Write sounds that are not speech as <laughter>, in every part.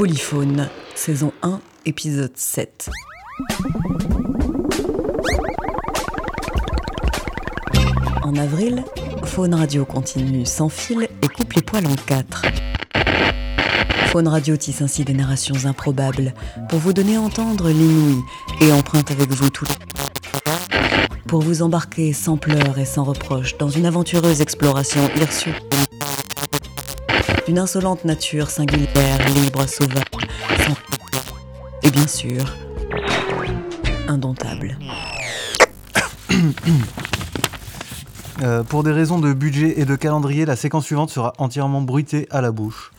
Polyphone, saison 1, épisode 7. En avril, Faune Radio continue sans fil et coupe les poils en quatre. Faune Radio tisse ainsi des narrations improbables pour vous donner à entendre l'inouï et emprunte avec vous tout pour vous embarquer sans pleurs et sans reproches dans une aventureuse exploration hirsute d'une insolente nature singulière, libre, sauvage, sans... et bien sûr, indomptable. <coughs> Euh, pour des raisons de budget et de calendrier, la séquence suivante sera entièrement bruitée à la bouche.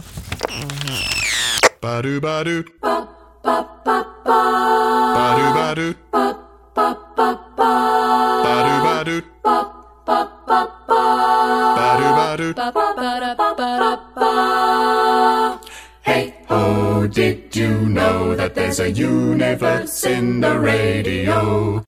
There's a universe in the radio?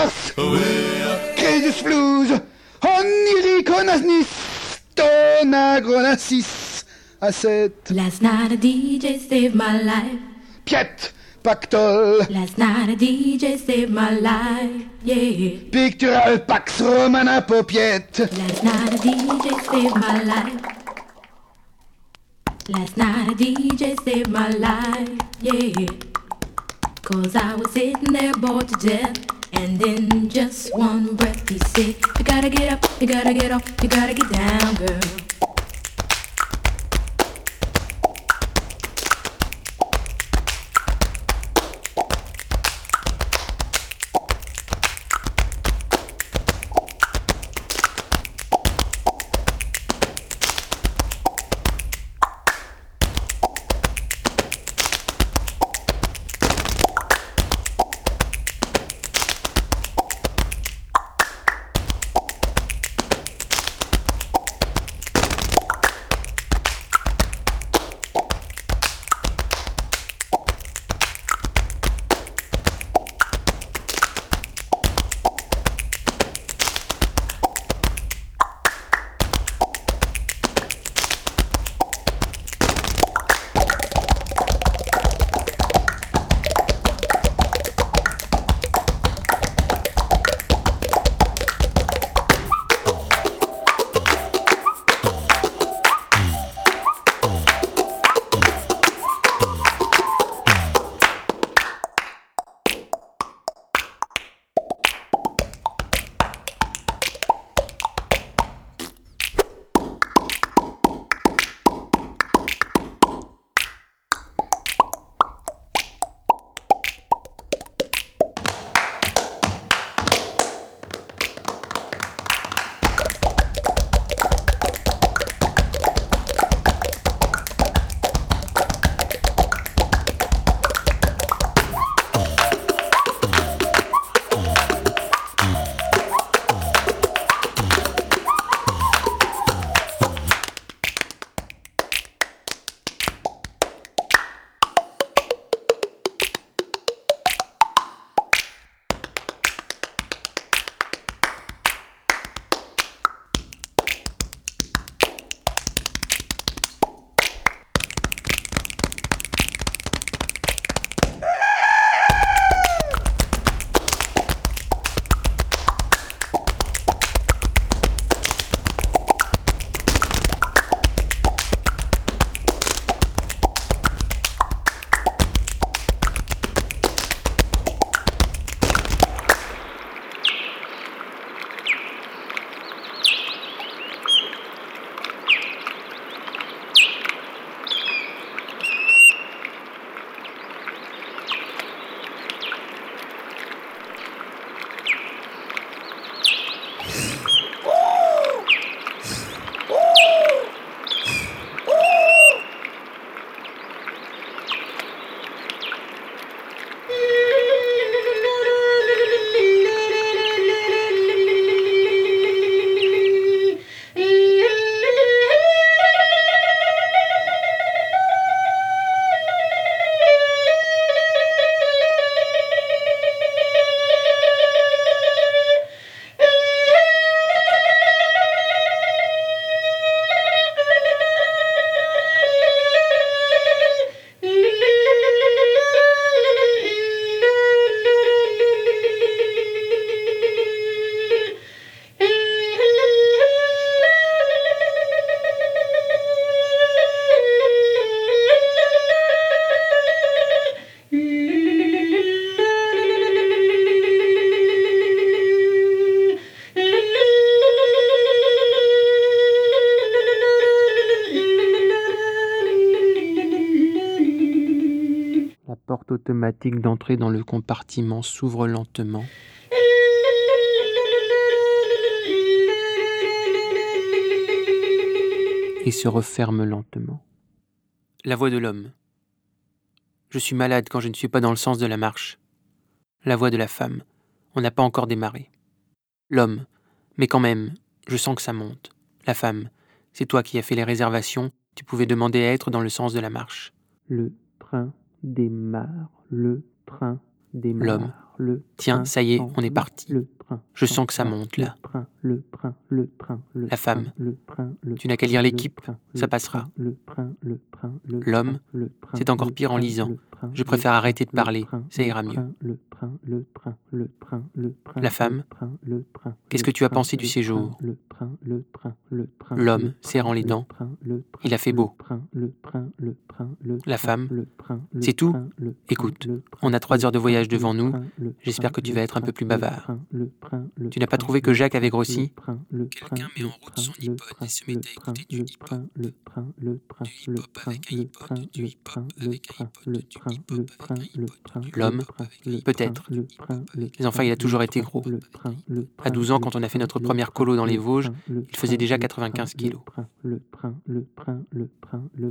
Up. Crésus Flous, Oniriconasnis, Tonagronasis, Asset, Last night a DJ saved my life. Piet, Pactol, Last night a DJ saved my life. Yeah. Pictural Pax Romana Popiet, Last night a DJ saved my life. Last night a DJ saved my life. Yeah. Cause I was sitting there bored to death. And in just one breath he said, You gotta get up, you gotta get off, you gotta get down, girl. Automatique d'entrée dans le compartiment s'ouvre lentement. et se referme lentement. La voix de l'homme. Je suis malade quand je ne suis pas dans le sens de la marche. La voix de la femme. On n'a pas encore démarré. L'homme. Mais quand même, je sens que ça monte. La femme. C'est toi qui as fait les réservations, tu pouvais demander à être dans le sens de la marche. Le train démarre, le train démarre. L'homme. Le Tiens, ça y est, on est parti. Je sens que ça monte là. La femme. Tu n'as qu'à lire l'équipe, ça passera. L'homme. C'est encore pire en lisant. Je préfère arrêter de parler, ça ira mieux. La femme. Qu'est-ce que tu as pensé du séjour L'homme, serrant les dents. Il a fait beau. La femme. C'est tout Écoute, on a trois heures de voyage devant nous. J'espère que tu vas être un peu plus bavard. Tu n'as pas trouvé que Jacques avait grossi Quelqu'un met en route son iPod et se met à écouter du hip-hop. Du hip-hop avec un iPod, du hip-hop avec un iPod, du hip-hop avec un iPod. L'homme Peut-être. Les enfants, il a toujours été gros. À 12 ans, quand on a fait notre première colo dans les Vosges, il faisait déjà 95 kilos.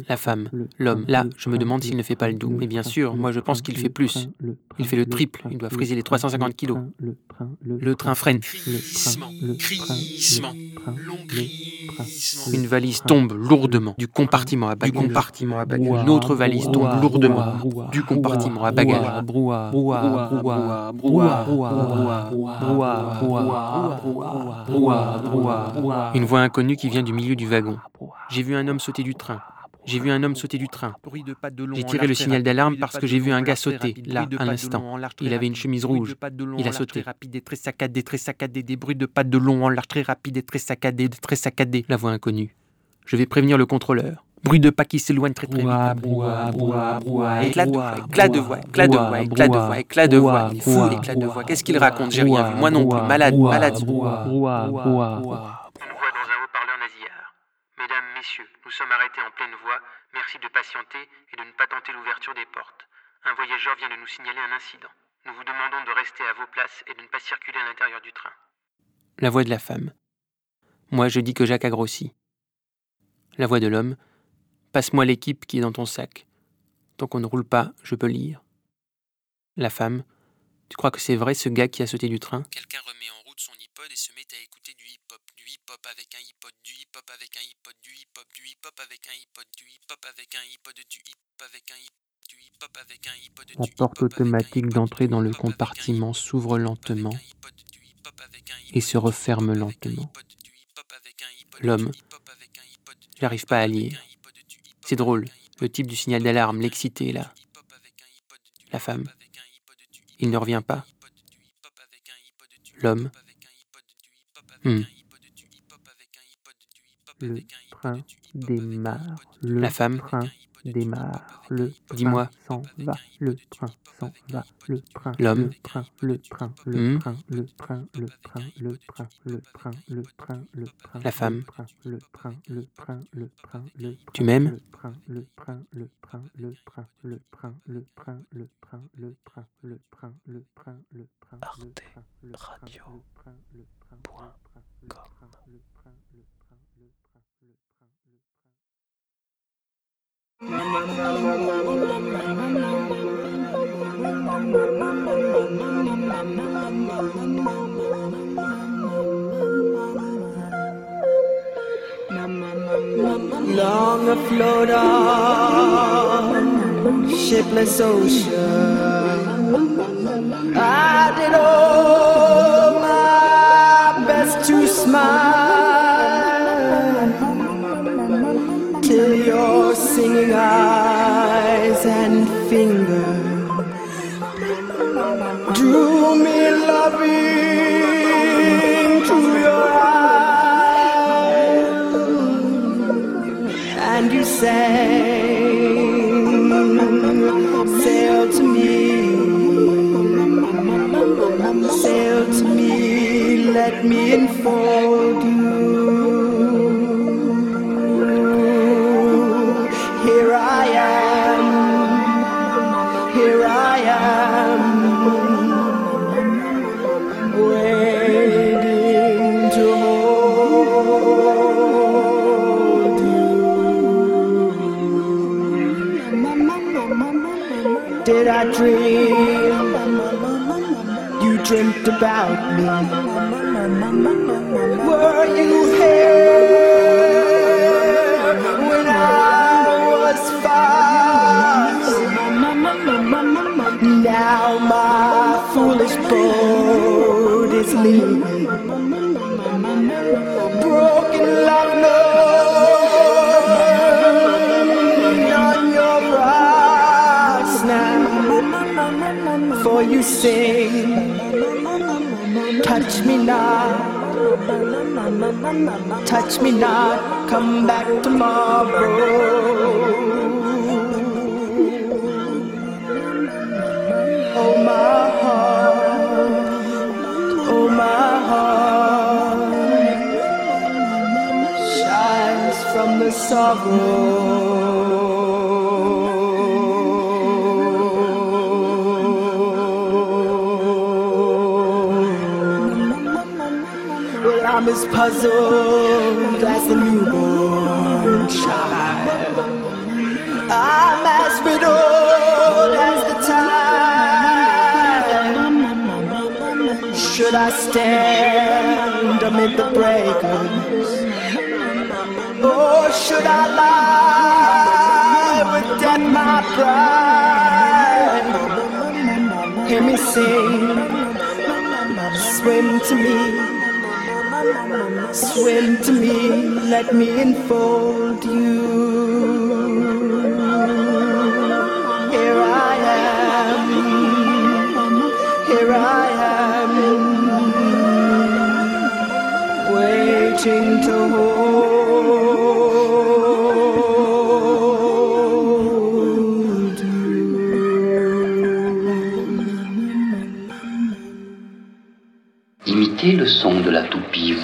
La femme, l'homme, là, je me demande s'il ne fait pas le double. Mais bien sûr, moi je pense qu'il fait plus. Il fait le triple, il doit friser les 350 kilos. Le train freine. Une valise tombe lourdement du compartiment à bagages. Du compartiment à bagages. Une autre valise tombe lourdement du compartiment à bagages. Une voix inconnue qui vient du milieu du wagon. J'ai vu un homme sauter du train. J'ai vu un homme sauter du train. J'ai tiré le signal d'alarme parce que j'ai vu un gars sauter, là, à l'instant. Il avait une chemise rouge. Il a sauté. rapide très saccadé, très saccadé, des bruits de pas de long en large très rapide et très saccadé, très saccadé. La voix inconnue. Je vais prévenir le contrôleur. Bruit de pas qui s'éloigne très très vite. Éclat de voix, éclat de voix, éclat de voix, éclat de voix, éclat de voix. fou, éclat de voix. Qu'est-ce qu'il raconte J'ai rien vu. Moi non plus. Malade, malade. Une voix dans un haut-parleur nasillard. Mesdames, messieurs, nous sommes arrêtés en pleine voie. Merci de patienter et de ne pas tenter l'ouverture des portes. Un voyageur vient de nous signaler un incident. Nous vous demandons de rester à vos places et de ne pas circuler à l'intérieur du train. La voix de la femme. Moi, je dis que Jacques a grossi. La voix de l'homme. Passe-moi l'équipe qui est dans ton sac. Tant qu'on ne roule pas, je peux lire. La femme. Tu crois que c'est vrai ce gars qui a sauté du train? Quelqu'un remet en route son iPod et se met à écouter hip-hop, du hip-hop avec un iPod, du hip-hop avec un iPod, du hip-hop, du hip-hop avec un iPod, du hip-hop avec un iPod, du hip-hop avec un iPod, du hip-hop avec un iPod. La porte automatique d'entrée dans le compartiment s'ouvre lentement et se referme lentement. L'homme. J'arrive pas à lire. C'est drôle, le type du signal d'alarme, l'excité là. La femme. Il ne revient pas. L'homme. Hmm. Le train démarre. Le La femme. train démarre. Le Dis-moi. s'en va. Le train s'en va. Le train. L'homme. Le train. Le train. Le train. Le train. Le train. Le train. Le train. Le train. Le train. La femme. Le train. Le train. Le train. Le Tu m'aimes Le train. Le train. Le train. Le train. Le train. Le train. Le train. Le train. Le train. Le train. Le train. Arte Radio. Point com. Long a float on shapeless ocean. I am, here I am, waiting to hold you. Did I dream? You dreamt about me. Broken love, no. Your eyes now, for you say, Touch me now. Touch me not, come back tomorrow. Well, I'm as puzzled as a newborn child. I'm as riddled as the time. Should I stand amid the breakers? stood with death my pride. Hear me sing, swim to me, swim to me, let me enfold you. Here I am, here I am, waiting to hold. тупил.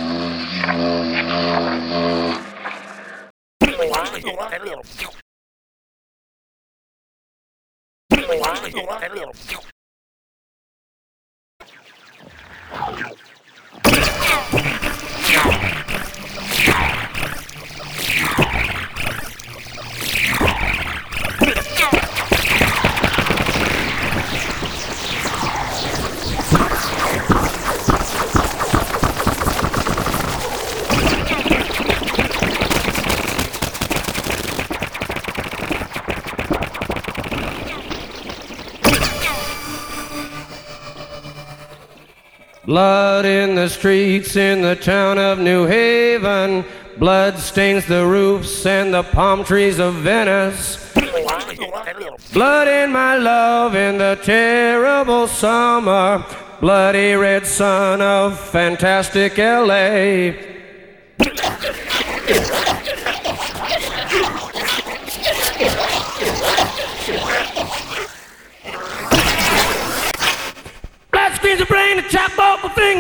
Blood in the streets in the town of New Haven. Blood stains the roofs and the palm trees of Venice. Blood in my love in the terrible summer. Bloody red sun of fantastic LA.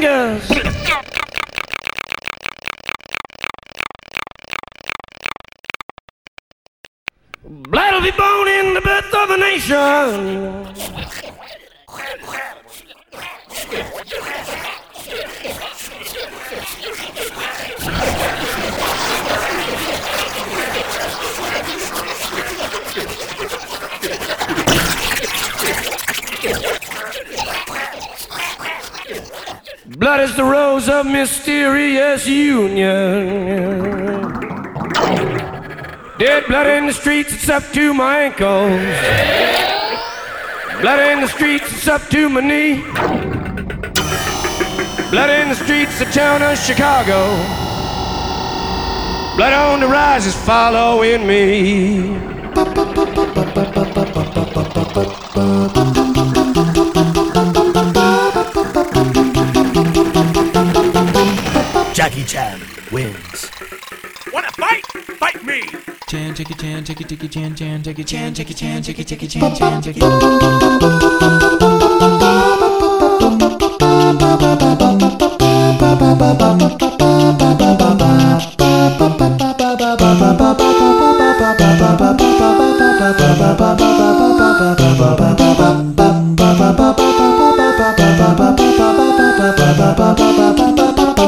fingers. Blood'll be born in the birth of a nation. Blood is the rose of mysterious union. Dead blood in the streets, it's up to my ankles. Blood in the streets, it's up to my knee. Blood in the streets, the town of Chicago. Blood on the rise is following me. Jackie Chan wins. Wanna fight? Fight me! Chan, Jackie Chan, Jackie Jackie Chan, Chan, Jackie Chan, Jackie Chan, Jackie Jackie Chan, Chan, Jackie. Ba ba ba ba ba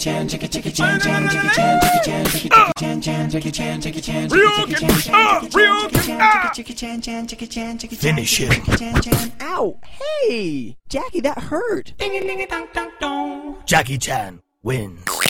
chan, chicka chicka chan, chan, chicka chan, chicka chan, chicka chan, chan, chicka chan, chicka chan, chicka chan, chicka chan, Finish it. Ow! Hey, Jackie, that hurt. Jackie Chan wins.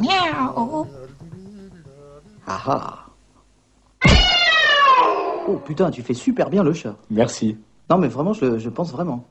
Miaou. Ah ah. Oh putain, tu fais super bien le chat. Merci. Non mais vraiment, je, je pense vraiment.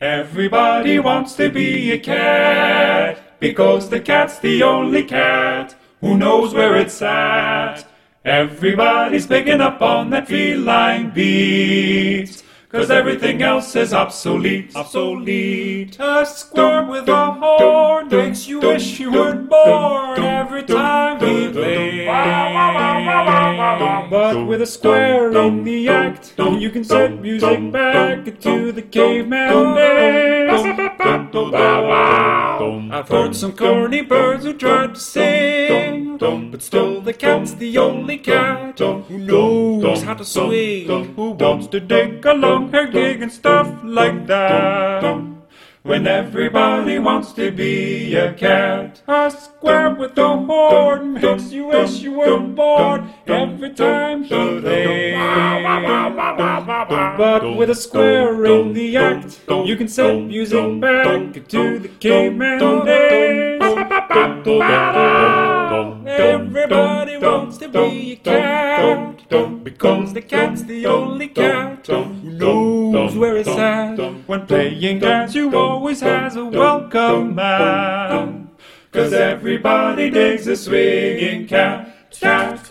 Everybody wants to be a cat because the cat's the only cat who knows where it's at. Everybody's picking up on that feline beat. Cause everything else is obsolete, obsolete. A squirm with a horn makes you wish you weren't born every time we play. But with a square in the act, you can set music back to the caveman days. I've heard some corny birds who tried to sing, but still the cat's the only cat who knows how to swing, who wants to dig along her gig and stuff like that. When everybody wants to be a cat, a square with a horn makes you wish you were born every time he plays. But with a square in the act, you can set music back to the caveman days. Everybody wants to be a cat. Because the cat's the only cat who knows where it's at. When playing catch, you always has a welcome mat. Cause everybody digs a swinging cat. Cat.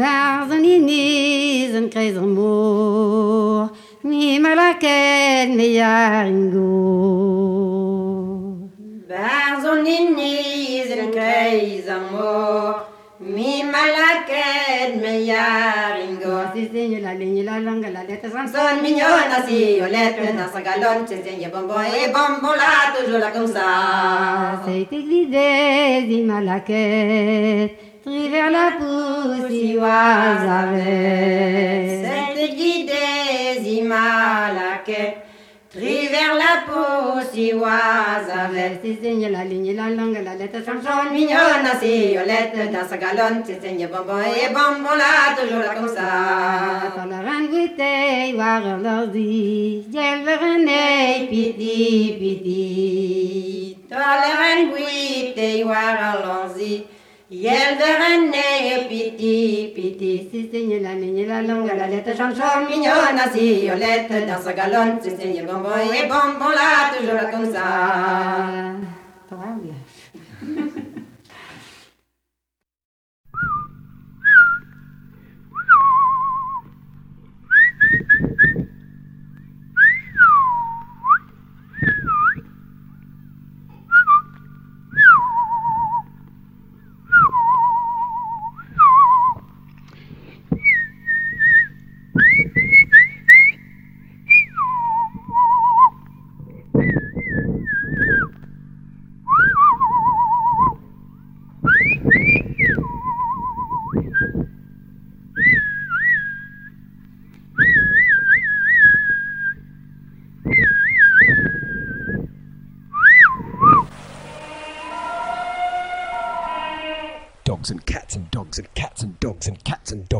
Gwarzh an iniz an krez ar mor, mi malaket me yar ingo. Gwarzh an iniz an krez ar mor, mi malaket me yar ingo. Si zinyo la linyo la langa la leta samson, mignon na si o lepe na sa galon, che zinyo bonbon e bonbon la toujou la comme ça. Se te vide di malaket, Triver la pouzi oaz avet, Sente gidez ima laket, Triver la pouzi oaz avet, Si seigne la ligne, la langue, la lettre, Chanchon mignonne, si violette, Dans sa galonne, si seigne bonbon e bonbon, Là, toujours là comme ça. Par la reine bouteille, voir l'ordi, Diel piti, piti, Par la reine bouteille, voir l'ordi, verene piti piti Si signe la ligne la langue la lettre chanson mignonne si Yolette dans sa galonne si signe bonbon et bonbon là toujours comme ça.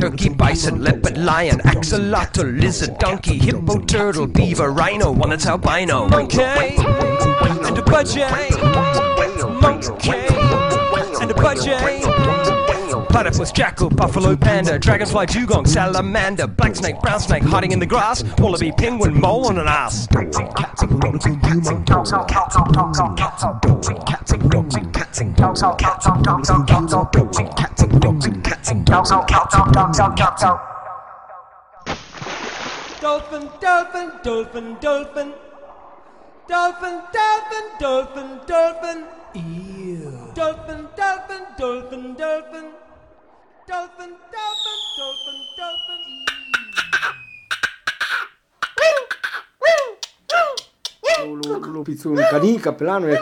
turkey, bison, leopard, lion, axolotl, lizard, donkey, hippo, turtle, beaver, rhino, one that's albino. Monkey, and a budget, monkey, and a budget platypus, jackal, buffalo, panda, dragonfly, dugong, salamander, black snake, brown snake, hiding in the grass, wallaby, penguin, mole on an ass. Dolphin, dolphin, dolphin, dolphin. Dolphin, dolphin, dolphin, dolphin. Ew. Dolphin, dolphin, dolphin, dolphin. dolphin, dolphin, dolphin, dolphin. Lo, lo pizzone canì, cappellano e...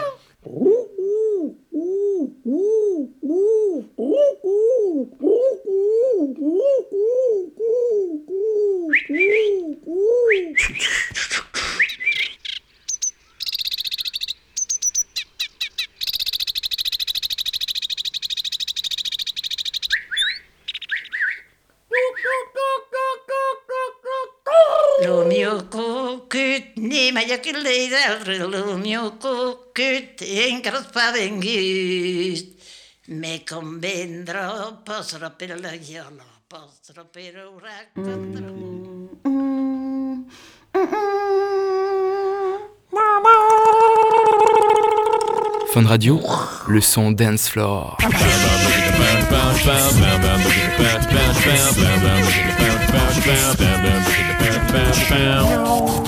Uh, uh, uh, uh, uh, uh, uh. Me convendrò, per la posso per un racconto. Fun Radio, le son dance floor. <laughs>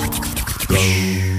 Go.